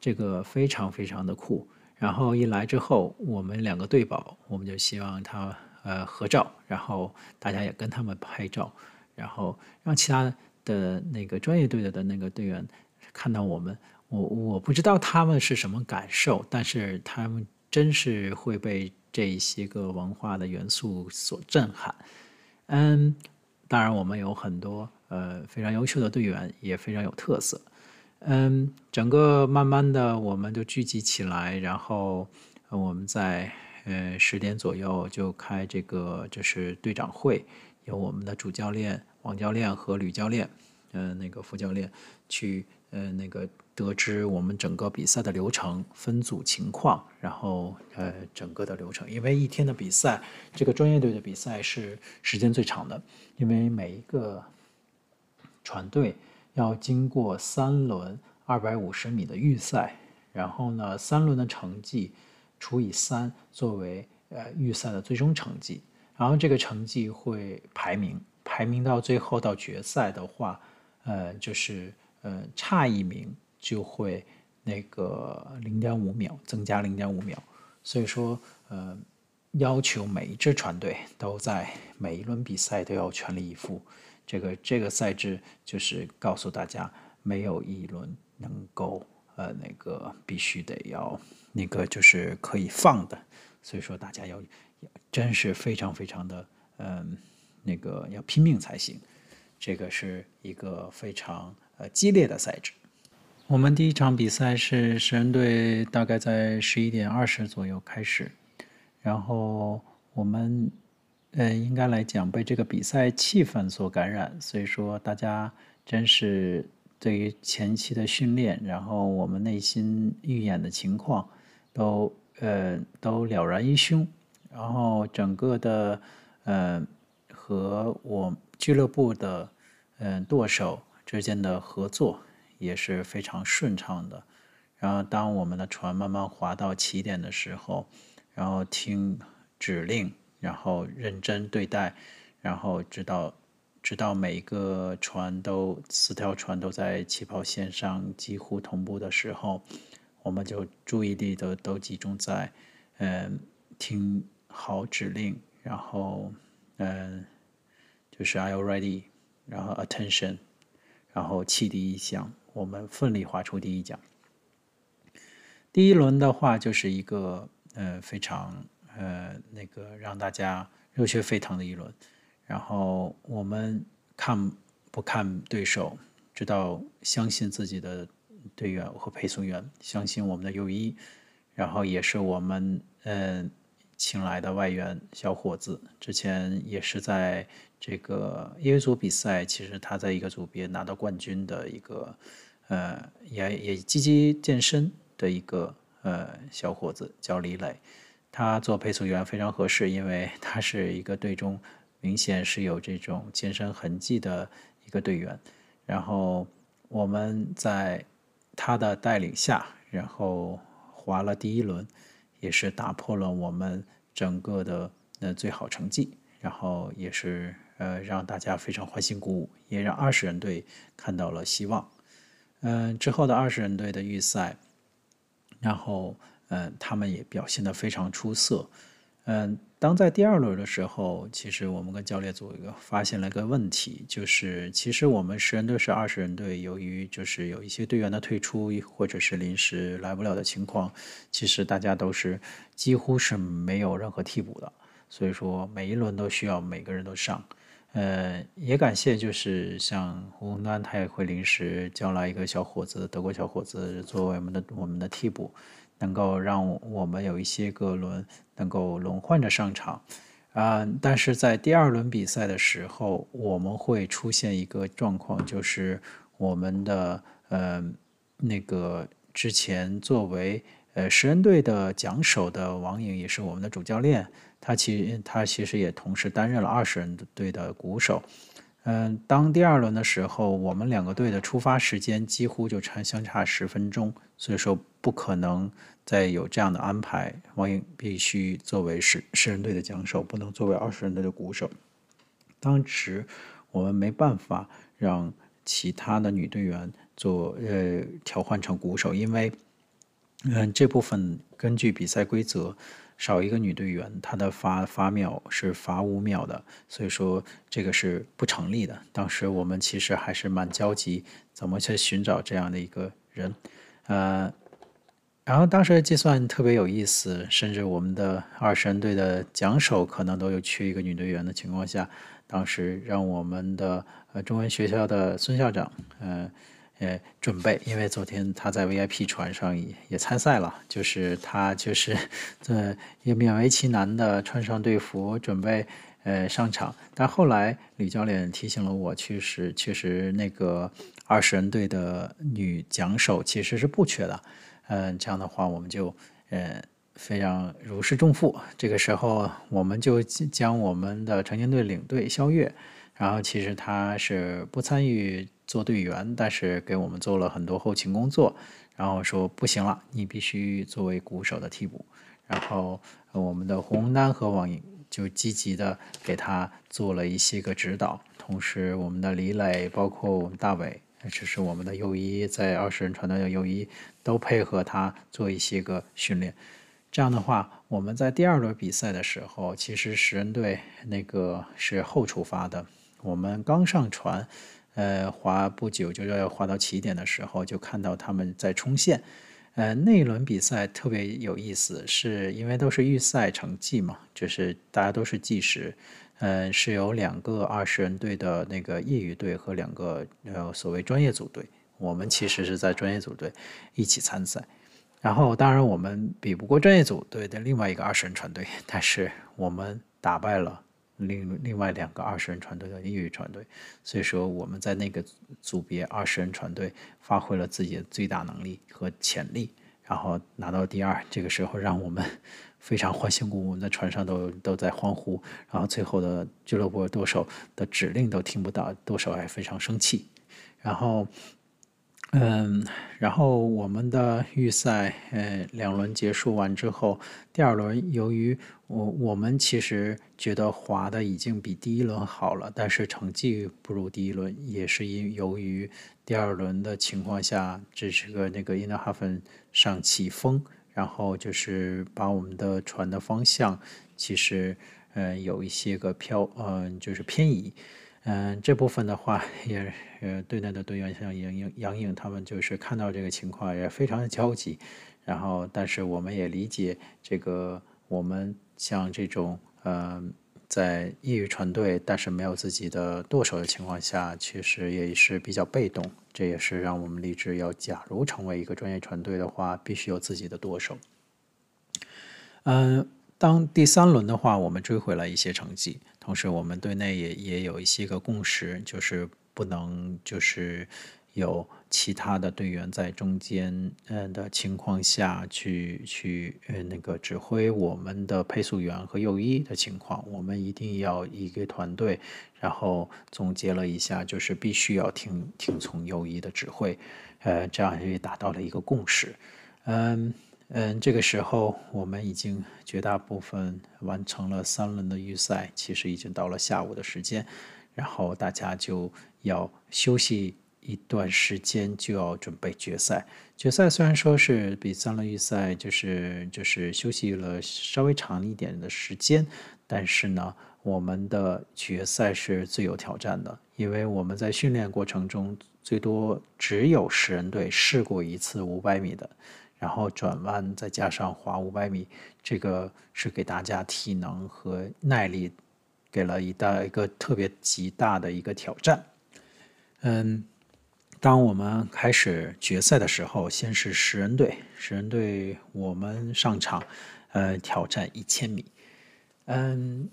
这个非常非常的酷。然后一来之后，我们两个对宝，我们就希望他呃合照，然后大家也跟他们拍照，然后让其他的那个专业队的的那个队员看到我们。我我不知道他们是什么感受，但是他们真是会被这些个文化的元素所震撼。嗯，当然我们有很多。呃，非常优秀的队员，也非常有特色。嗯，整个慢慢的我们就聚集起来，然后我们在呃十点左右就开这个就是队长会，由我们的主教练王教练和吕教练，呃那个副教练去呃那个得知我们整个比赛的流程、分组情况，然后呃整个的流程。因为一天的比赛，这个专业队的比赛是时间最长的，因为每一个。船队要经过三轮二百五十米的预赛，然后呢，三轮的成绩除以三作为呃预赛的最终成绩，然后这个成绩会排名，排名到最后到决赛的话，呃，就是呃差一名就会那个零点五秒增加零点五秒，所以说呃要求每一支船队都在每一轮比赛都要全力以赴。这个这个赛制就是告诉大家，没有一轮能够呃那个必须得要那个就是可以放的，所以说大家要真是非常非常的嗯、呃、那个要拼命才行。这个是一个非常呃激烈的赛制。我们第一场比赛是十人队，大概在十一点二十左右开始，然后我们。呃，应该来讲被这个比赛气氛所感染，所以说大家真是对于前期的训练，然后我们内心预演的情况都呃都了然于胸，然后整个的呃和我俱乐部的嗯、呃、舵手之间的合作也是非常顺畅的。然后当我们的船慢慢划到起点的时候，然后听指令。然后认真对待，然后直到直到每一个船都四条船都在起跑线上几乎同步的时候，我们就注意力都都集中在嗯听好指令，然后嗯就是 Are you ready？然后 Attention，然后汽笛一响，我们奋力划出第一桨。第一轮的话就是一个呃非常。呃，那个让大家热血沸腾的一轮，然后我们看不看对手，知道相信自己的队员和配送员，相信我们的友谊，然后也是我们、呃、请来的外援小伙子，之前也是在这个业余组比赛，其实他在一个组别拿到冠军的一个呃也也积极健身的一个呃小伙子，叫李磊。他做配速员非常合适，因为他是一个队中明显是有这种健身痕迹的一个队员。然后我们在他的带领下，然后滑了第一轮，也是打破了我们整个的呃最好成绩，然后也是呃让大家非常欢欣鼓舞，也让二十人队看到了希望。嗯、之后的二十人队的预赛，然后。嗯，他们也表现的非常出色。嗯，当在第二轮的时候，其实我们跟教练组一个发现了一个问题，就是其实我们十人队是二十人队，由于就是有一些队员的退出或者是临时来不了的情况，其实大家都是几乎是没有任何替补的，所以说每一轮都需要每个人都上。呃，也感谢就是像胡宏端，他也会临时叫来一个小伙子，德国小伙子作为我们的我们的替补，能够让我们有一些个轮能够轮换着上场。啊、但是在第二轮比赛的时候，我们会出现一个状况，就是我们的呃那个之前作为呃十人队的讲手的王颖也是我们的主教练。他其他其实也同时担任了二十人队的鼓手，嗯，当第二轮的时候，我们两个队的出发时间几乎就差相差十分钟，所以说不可能再有这样的安排。王颖必须作为十十人队的讲手，不能作为二十人队的鼓手。当时我们没办法让其他的女队员做呃调换成鼓手，因为嗯这部分根据比赛规则。少一个女队员，她的罚罚秒是罚五秒的，所以说这个是不成立的。当时我们其实还是蛮焦急，怎么去寻找这样的一个人？呃，然后当时计算特别有意思，甚至我们的二十人队的讲手可能都有缺一个女队员的情况下，当时让我们的呃中文学校的孙校长，呃。呃，准备，因为昨天他在 VIP 船上也也参赛了，就是他就是呃也勉为其难的穿上队服准备呃上场，但后来吕教练提醒了我，确实确实那个二十人队的女桨手其实是不缺的，嗯、呃，这样的话我们就呃非常如释重负，这个时候我们就将我们的成年队领队肖悦，然后其实他是不参与。做队员，但是给我们做了很多后勤工作，然后说不行了，你必须作为鼓手的替补。然后我们的胡宏丹和王颖就积极的给他做了一些个指导，同时我们的李磊，包括我们大伟，只是我们的右一，在二十人传队的右一，都配合他做一些个训练。这样的话，我们在第二轮比赛的时候，其实十人队那个是后出发的，我们刚上船。呃，划不久就要划到起点的时候，就看到他们在冲线。呃，那一轮比赛特别有意思，是因为都是预赛成绩嘛，就是大家都是计时。呃，是有两个二十人队的那个业余队和两个呃所谓专业组队。我们其实是在专业组队一起参赛。然后，当然我们比不过专业组队的另外一个二十人船队，但是我们打败了。另另外两个二十人船队的业余船队，所以说我们在那个组别二十人船队发挥了自己的最大能力和潜力，然后拿到第二。这个时候让我们 非常欢欣鼓舞，我们在船上都都在欢呼。然后最后的俱乐部舵手的指令都听不到，舵手还非常生气。然后。嗯，然后我们的预赛，呃，两轮结束完之后，第二轮由于我我们其实觉得划的已经比第一轮好了，但是成绩不如第一轮，也是因由于第二轮的情况下，这是个那个因德哈芬上起风，然后就是把我们的船的方向其实呃有一些个飘，嗯、呃，就是偏移。嗯，这部分的话也呃，队内的队员像杨颖、杨颖他们就是看到这个情况也非常的焦急，然后但是我们也理解这个我们像这种呃在业余船队但是没有自己的舵手的情况下，其实也是比较被动，这也是让我们立志要假如成为一个专业船队的话，必须有自己的舵手。嗯。当第三轮的话，我们追回了一些成绩，同时我们队内也也有一些个共识，就是不能就是有其他的队员在中间嗯的情况下去去呃那个指挥我们的配速员和右一的情况，我们一定要一个团队，然后总结了一下，就是必须要听听从右一的指挥，呃，这样也达到了一个共识，嗯。嗯，这个时候我们已经绝大部分完成了三轮的预赛，其实已经到了下午的时间，然后大家就要休息一段时间，就要准备决赛。决赛虽然说是比三轮预赛就是就是休息了稍微长一点的时间，但是呢，我们的决赛是最有挑战的，因为我们在训练过程中最多只有十人队试过一次五百米的。然后转弯，再加上滑五百米，这个是给大家体能和耐力给了一大一个特别极大的一个挑战。嗯，当我们开始决赛的时候，先是十人队，十人队我们上场，呃，挑战一千米。嗯，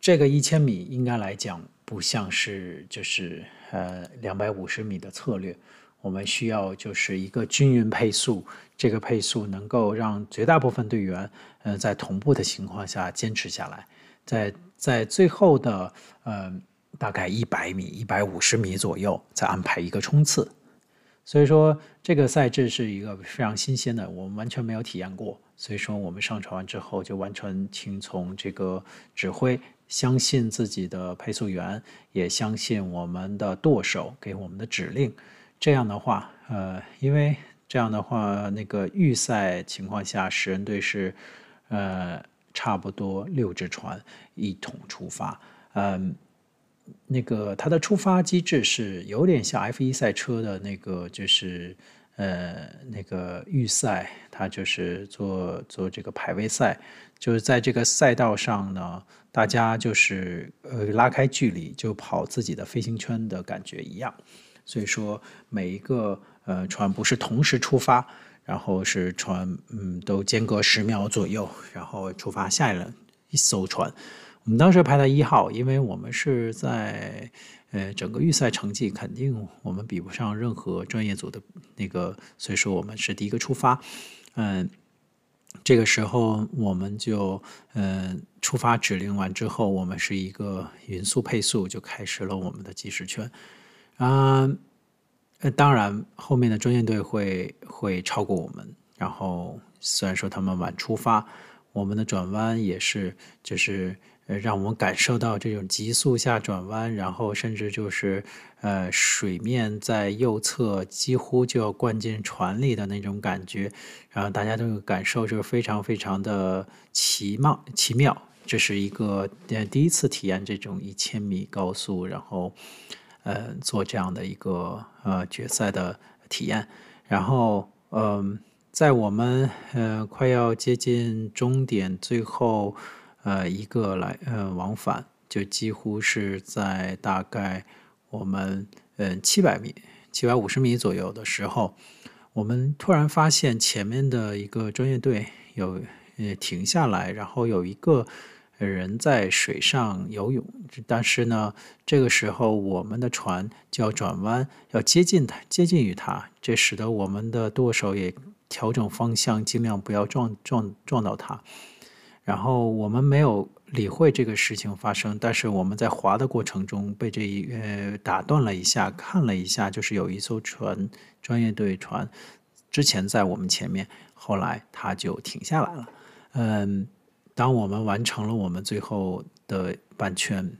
这个一千米应该来讲不像是就是呃两百五十米的策略，我们需要就是一个均匀配速，这个配速能够让绝大部分队员呃在同步的情况下坚持下来，在在最后的呃。大概一百米、一百五十米左右，再安排一个冲刺。所以说，这个赛制是一个非常新鲜的，我们完全没有体验过。所以说，我们上传完之后就完全听从这个指挥，相信自己的配速员，也相信我们的舵手给我们的指令。这样的话，呃，因为这样的话，那个预赛情况下，十人队是呃差不多六只船一同出发，嗯、那个它的出发机制是有点像 F1 赛车的那个，就是呃那个预赛，它就是做做这个排位赛，就是在这个赛道上呢，大家就是呃拉开距离就跑自己的飞行圈的感觉一样。所以说每一个呃船不是同时出发，然后是船嗯都间隔十秒左右，然后出发下一轮一艘船。我们当时排在一号，因为我们是在呃整个预赛成绩肯定我们比不上任何专业组的那个，所以说我们是第一个出发。嗯，这个时候我们就嗯出发指令完之后，我们是一个匀速配速就开始了我们的计时圈。啊，当然后面的专业队会会超过我们，然后虽然说他们晚出发，我们的转弯也是就是。呃，让我们感受到这种急速下转弯，然后甚至就是，呃，水面在右侧几乎就要灌进船里的那种感觉，然后大家都有感受，就是非常非常的奇妙奇妙。这是一个呃第一次体验这种一千米高速，然后，呃，做这样的一个呃决赛的体验。然后，呃，在我们呃快要接近终点，最后。呃，一个来呃往返，就几乎是在大概我们嗯七百米、七百五十米左右的时候，我们突然发现前面的一个专业队有呃停下来，然后有一个人在水上游泳，但是呢，这个时候我们的船就要转弯，要接近他，接近于他，这使得我们的舵手也调整方向，尽量不要撞撞撞到他。然后我们没有理会这个事情发生，但是我们在划的过程中被这一呃打断了一下，看了一下，就是有一艘船，专业队船，之前在我们前面，后来他就停下来了。嗯，当我们完成了我们最后的半圈，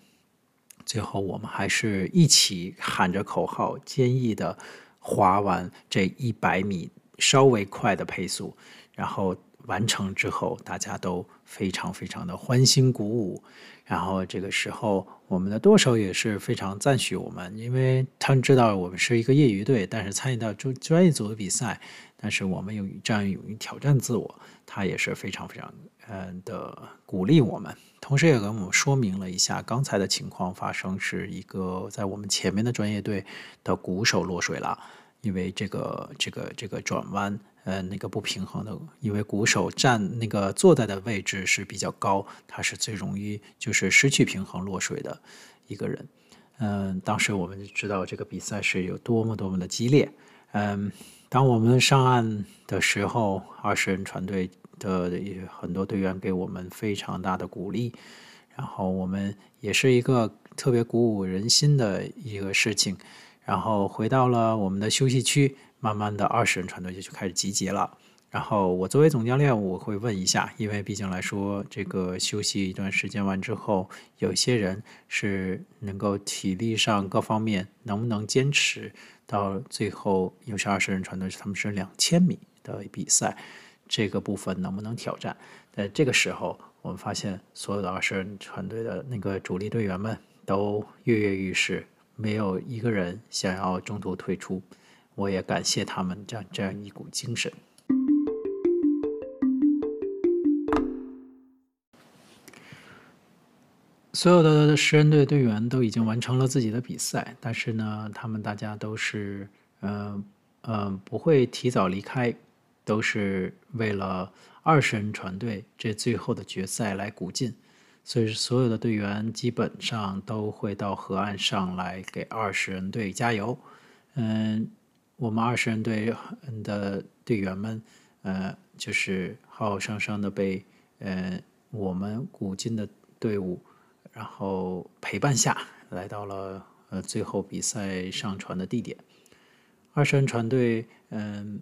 最后我们还是一起喊着口号，坚毅的划完这一百米稍微快的配速，然后。完成之后，大家都非常非常的欢欣鼓舞。然后这个时候，我们的舵手也是非常赞许我们，因为他们知道我们是一个业余队，但是参与到专专业组的比赛，但是我们有这样勇于挑战自我，他也是非常非常嗯的鼓励我们，同时也跟我们说明了一下刚才的情况发生是一个在我们前面的专业队的鼓手落水了，因为这个这个这个转弯。呃，那个不平衡的，因为鼓手站那个坐在的位置是比较高，他是最容易就是失去平衡落水的一个人。嗯、当时我们就知道这个比赛是有多么多么的激烈。嗯、当我们上岸的时候，二十人船队的很多队员给我们非常大的鼓励，然后我们也是一个特别鼓舞人心的一个事情。然后回到了我们的休息区。慢慢的，二十人船队就就开始集结了。然后我作为总教练，我会问一下，因为毕竟来说，这个休息一段时间完之后，有些人是能够体力上各方面能不能坚持到最后，又是二十人船队，他们是两千米的比赛，这个部分能不能挑战？在这个时候，我们发现所有的二十人船队的那个主力队员们都跃跃欲试，没有一个人想要中途退出。我也感谢他们这样这样一股精神。所有的十人队队员都已经完成了自己的比赛，但是呢，他们大家都是，嗯、呃、嗯、呃，不会提早离开，都是为了二十人船队这最后的决赛来鼓劲，所以所有的队员基本上都会到河岸上来给二十人队加油。嗯，我们二十人队的队员们，呃，就是浩浩生生的被，呃，我们古今的队伍。然后陪伴下来到了呃最后比赛上船的地点，二十人船队嗯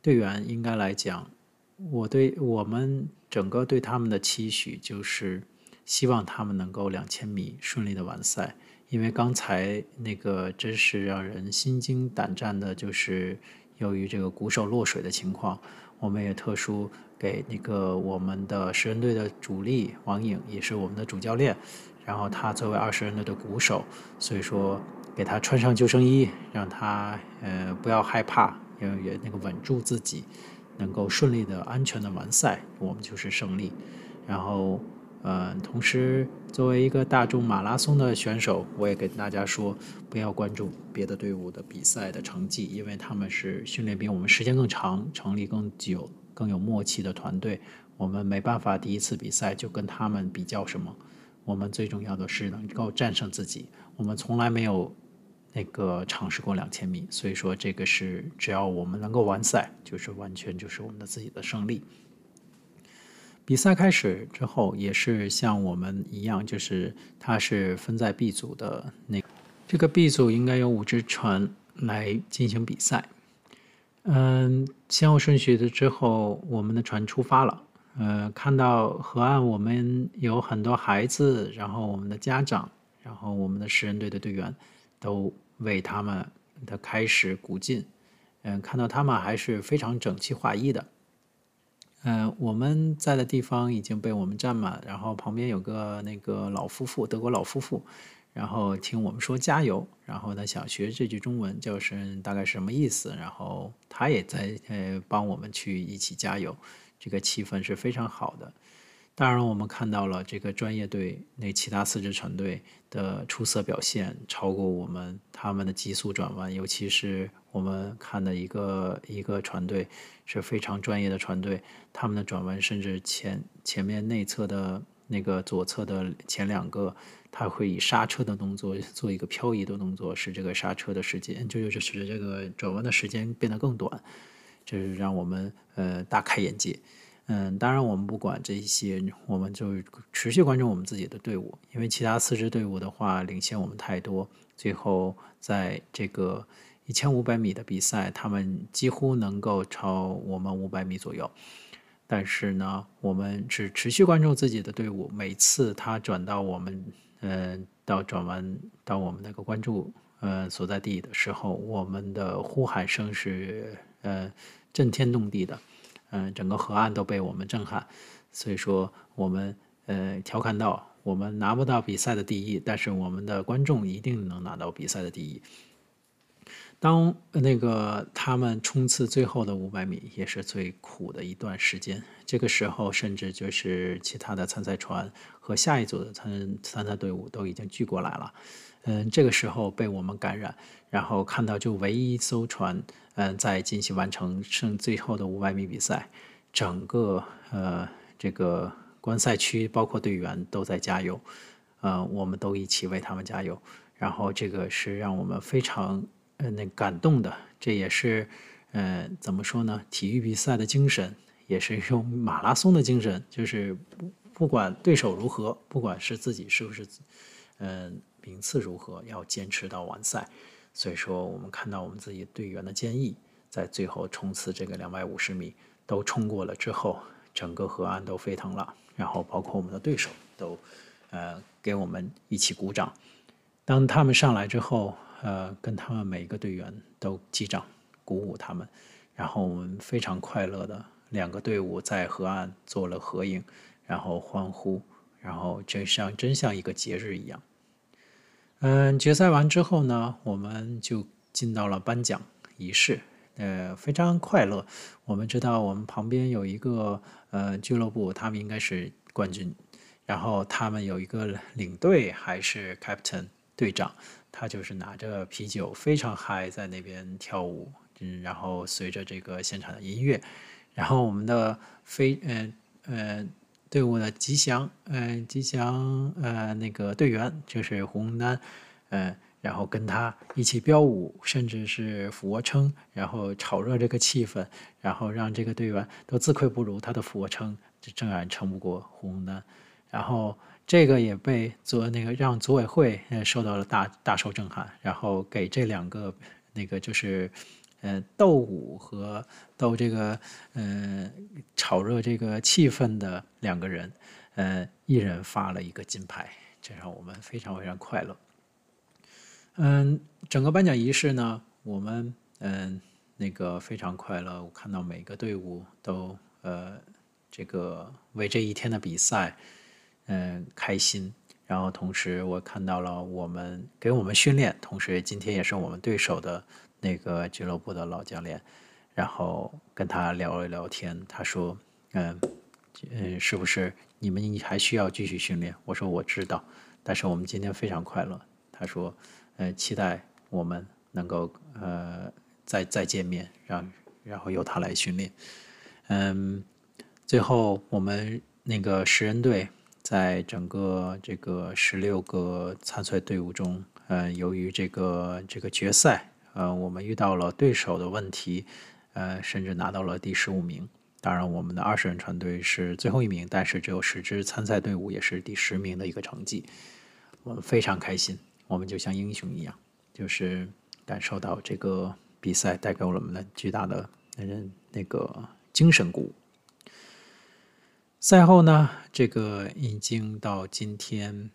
队员应该来讲，我对我们整个对他们的期许就是希望他们能够两千米顺利的完赛，因为刚才那个真是让人心惊胆战的，就是由于这个鼓手落水的情况，我们也特殊给那个我们的十人队的主力王颖也是我们的主教练。然后他作为二十人队的鼓手，所以说给他穿上救生衣，让他呃不要害怕，要也那个稳住自己，能够顺利的、安全的完赛，我们就是胜利。然后呃，同时作为一个大众马拉松的选手，我也跟大家说，不要关注别的队伍的比赛的成绩，因为他们是训练比我们时间更长、成立更久、更有默契的团队，我们没办法第一次比赛就跟他们比较什么。我们最重要的是能够战胜自己。我们从来没有那个尝试过两千米，所以说这个是只要我们能够完赛，就是完全就是我们的自己的胜利。比赛开始之后，也是像我们一样，就是它是分在 B 组的那这个 B 组应该有五只船来进行比赛。嗯，先后顺序的之后，我们的船出发了。呃，看到河岸，我们有很多孩子，然后我们的家长，然后我们的十人队的队员，都为他们的开始鼓劲。嗯、看到他们还是非常整齐划一的。呃，我们在的地方已经被我们占满，然后旁边有个那个老夫妇，德国老夫妇，然后听我们说加油，然后他想学这句中文，就是大概是什么意思，然后他也在呃帮我们去一起加油。这个气氛是非常好的，当然我们看到了这个专业队那其他四支船队的出色表现，超过我们他们的急速转弯，尤其是我们看的一个一个船队是非常专业的船队，他们的转弯甚至前前面内侧的那个左侧的前两个，他会以刹车的动作做一个漂移的动作，使这个刹车的时间，就就是使这个转弯的时间变得更短。这是让我们呃大开眼界，嗯，当然我们不管这些，我们就持续关注我们自己的队伍，因为其他四支队伍的话领先我们太多，最后在这个一千五百米的比赛，他们几乎能够超我们五百米左右，但是呢，我们只持续关注自己的队伍，每次他转到我们，嗯、呃，到转弯到我们那个关注呃所在地的时候，我们的呼喊声是呃。震天动地的，嗯、整个河岸都被我们震撼。所以说，我们呃调侃到，我们拿不到比赛的第一，但是我们的观众一定能拿到比赛的第一。当那个他们冲刺最后的五百米，也是最苦的一段时间。这个时候，甚至就是其他的参赛船和下一组的参参赛队伍都已经聚过来了。嗯，这个时候被我们感染，然后看到就唯一一艘船，嗯，在进行完成剩最后的五百米比赛，整个呃这个观赛区包括队员都在加油，呃，我们都一起为他们加油，然后这个是让我们非常呃那感动的，这也是呃怎么说呢？体育比赛的精神，也是一种马拉松的精神，就是不不管对手如何，不管是自己是不是，嗯。名次如何？要坚持到完赛。所以说，我们看到我们自己队员的坚毅，在最后冲刺这个两百五十米都冲过了之后，整个河岸都沸腾了。然后，包括我们的对手都，呃，给我们一起鼓掌。当他们上来之后，呃，跟他们每一个队员都击掌鼓舞他们。然后我们非常快乐的两个队伍在河岸做了合影，然后欢呼，然后就像真像一个节日一样。嗯，决赛完之后呢，我们就进到了颁奖仪式，呃，非常快乐。我们知道我们旁边有一个呃俱乐部，他们应该是冠军，然后他们有一个领队还是 captain 队长，他就是拿着啤酒非常嗨，在那边跳舞，嗯，然后随着这个现场的音乐，然后我们的飞，嗯呃队伍的吉祥，嗯吉祥，呃那个队员就是胡宏南，嗯。然后跟他一起飙舞，甚至是俯卧撑，然后炒热这个气氛，然后让这个队员都自愧不如。他的俯卧撑就仍然撑不过胡宏丹，然后这个也被做那个让组委会受到了大大受震撼，然后给这两个那个就是呃斗舞和斗这个呃炒热这个气氛的两个人，呃一人发了一个金牌，这让我们非常非常快乐。嗯，整个颁奖仪式呢，我们嗯那个非常快乐。我看到每个队伍都呃这个为这一天的比赛嗯开心。然后同时我看到了我们给我们训练，同时今天也是我们对手的那个俱乐部的老教练，然后跟他聊了聊天。他说嗯嗯是不是你们还需要继续训练？我说我知道，但是我们今天非常快乐。他说。呃，期待我们能够呃再再见面，让然后由他来训练。嗯，最后我们那个十人队在整个这个十六个参赛队伍中，呃，由于这个这个决赛，呃，我们遇到了对手的问题，呃，甚至拿到了第十五名。当然，我们的二十人船队是最后一名，但是只有十支参赛队伍也是第十名的一个成绩，我们非常开心。我们就像英雄一样，就是感受到这个比赛带给我们的巨大的嗯那个精神鼓舞。赛后呢，这个已经到今天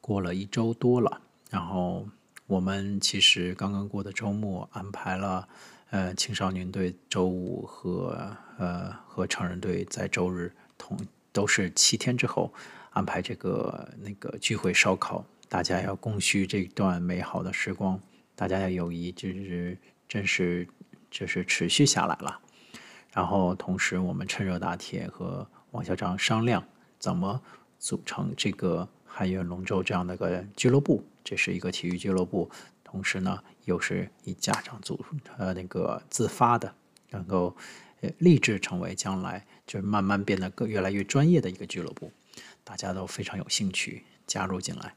过了一周多了，然后我们其实刚刚过的周末安排了呃青少年队周五和呃和成人队在周日同都是七天之后安排这个那个聚会烧烤。大家要共叙这段美好的时光，大家的友谊就是真是就是持续下来了。然后同时，我们趁热打铁和王校长商量怎么组成这个汉源龙舟这样的一个俱乐部，这是一个体育俱乐部。同时呢，又是以家长组呃那个自发的，能够呃立志成为将来就是慢慢变得更越来越专业的一个俱乐部。大家都非常有兴趣加入进来。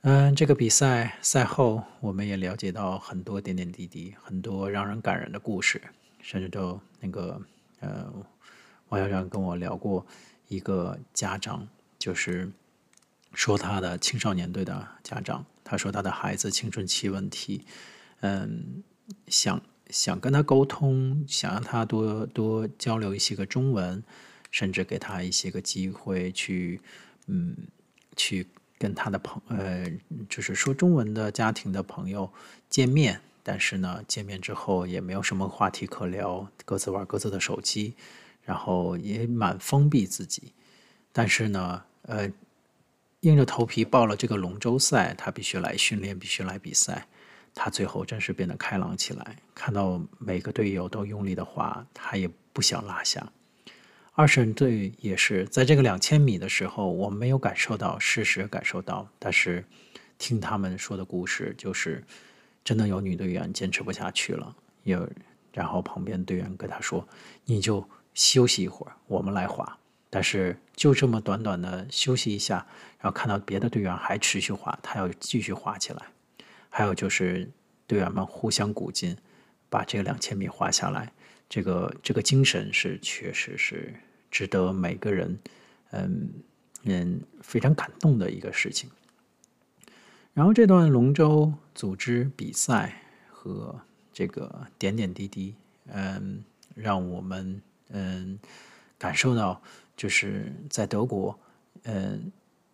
嗯，这个比赛赛后，我们也了解到很多点点滴滴，很多让人感人的故事，甚至都那个呃，王校长跟我聊过一个家长，就是说他的青少年队的家长，他说他的孩子青春期问题，嗯，想想跟他沟通，想让他多多交流一些个中文，甚至给他一些个机会去，嗯，去。跟他的朋呃，就是说中文的家庭的朋友见面，但是呢，见面之后也没有什么话题可聊，各自玩各自的手机，然后也蛮封闭自己。但是呢，呃，硬着头皮报了这个龙舟赛，他必须来训练，必须来比赛。他最后真是变得开朗起来，看到每个队友都用力的划，他也不想落下。二审队也是在这个两千米的时候，我没有感受到，事实感受到，但是听他们说的故事，就是真的有女队员坚持不下去了，有，然后旁边队员跟他说：“你就休息一会儿，我们来划。”但是就这么短短的休息一下，然后看到别的队员还持续划，他要继续划起来。还有就是队员们互相鼓劲，把这个两千米划下来。这个这个精神是确实是值得每个人嗯嗯非常感动的一个事情。然后这段龙舟组织比赛和这个点点滴滴，嗯，让我们嗯感受到就是在德国嗯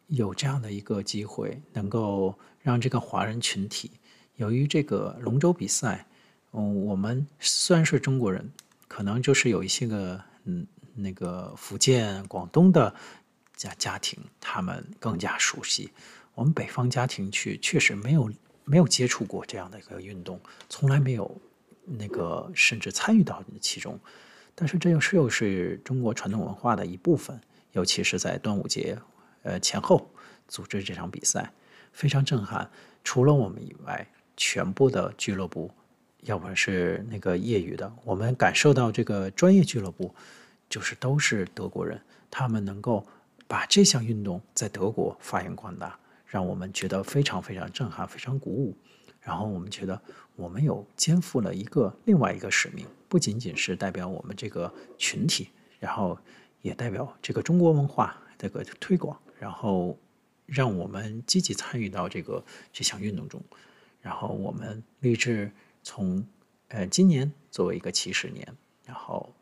有这样的一个机会，能够让这个华人群体由于这个龙舟比赛。嗯，我们虽然是中国人，可能就是有一些个嗯，那个福建、广东的家家庭，他们更加熟悉。我们北方家庭去确实没有没有接触过这样的一个运动，从来没有那个甚至参与到其中。但是这又是又是中国传统文化的一部分，尤其是在端午节呃前后组织这场比赛，非常震撼。除了我们以外，全部的俱乐部，要不是那个业余的，我们感受到这个专业俱乐部就是都是德国人，他们能够把这项运动在德国发扬光大，让我们觉得非常非常震撼，非常鼓舞。然后我们觉得我们有肩负了一个另外一个使命，不仅仅是代表我们这个群体，然后也代表这个中国文化这个推广，然后让我们积极参与到这个这项运动中。然后我们立志从呃今年作为一个起始年，然后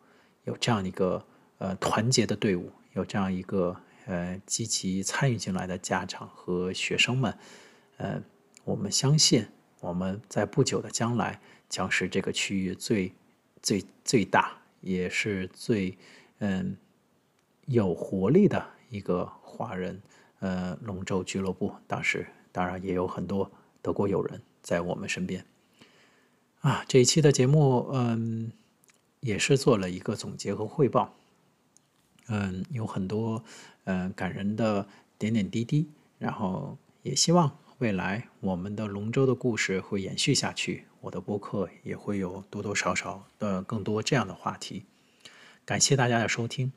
有这样一个呃团结的队伍，有这样一个呃积极参与进来的家长和学生们，呃，我们相信我们在不久的将来将是这个区域最最最大也是最嗯有活力的一个华人呃龙舟俱乐部。当时当然也有很多德国友人。在我们身边啊，这一期的节目，嗯，也是做了一个总结和汇报，嗯，有很多嗯感人的点点滴滴，然后也希望未来我们的龙舟的故事会延续下去，我的播客也会有多多少少的更多这样的话题。感谢大家的收听。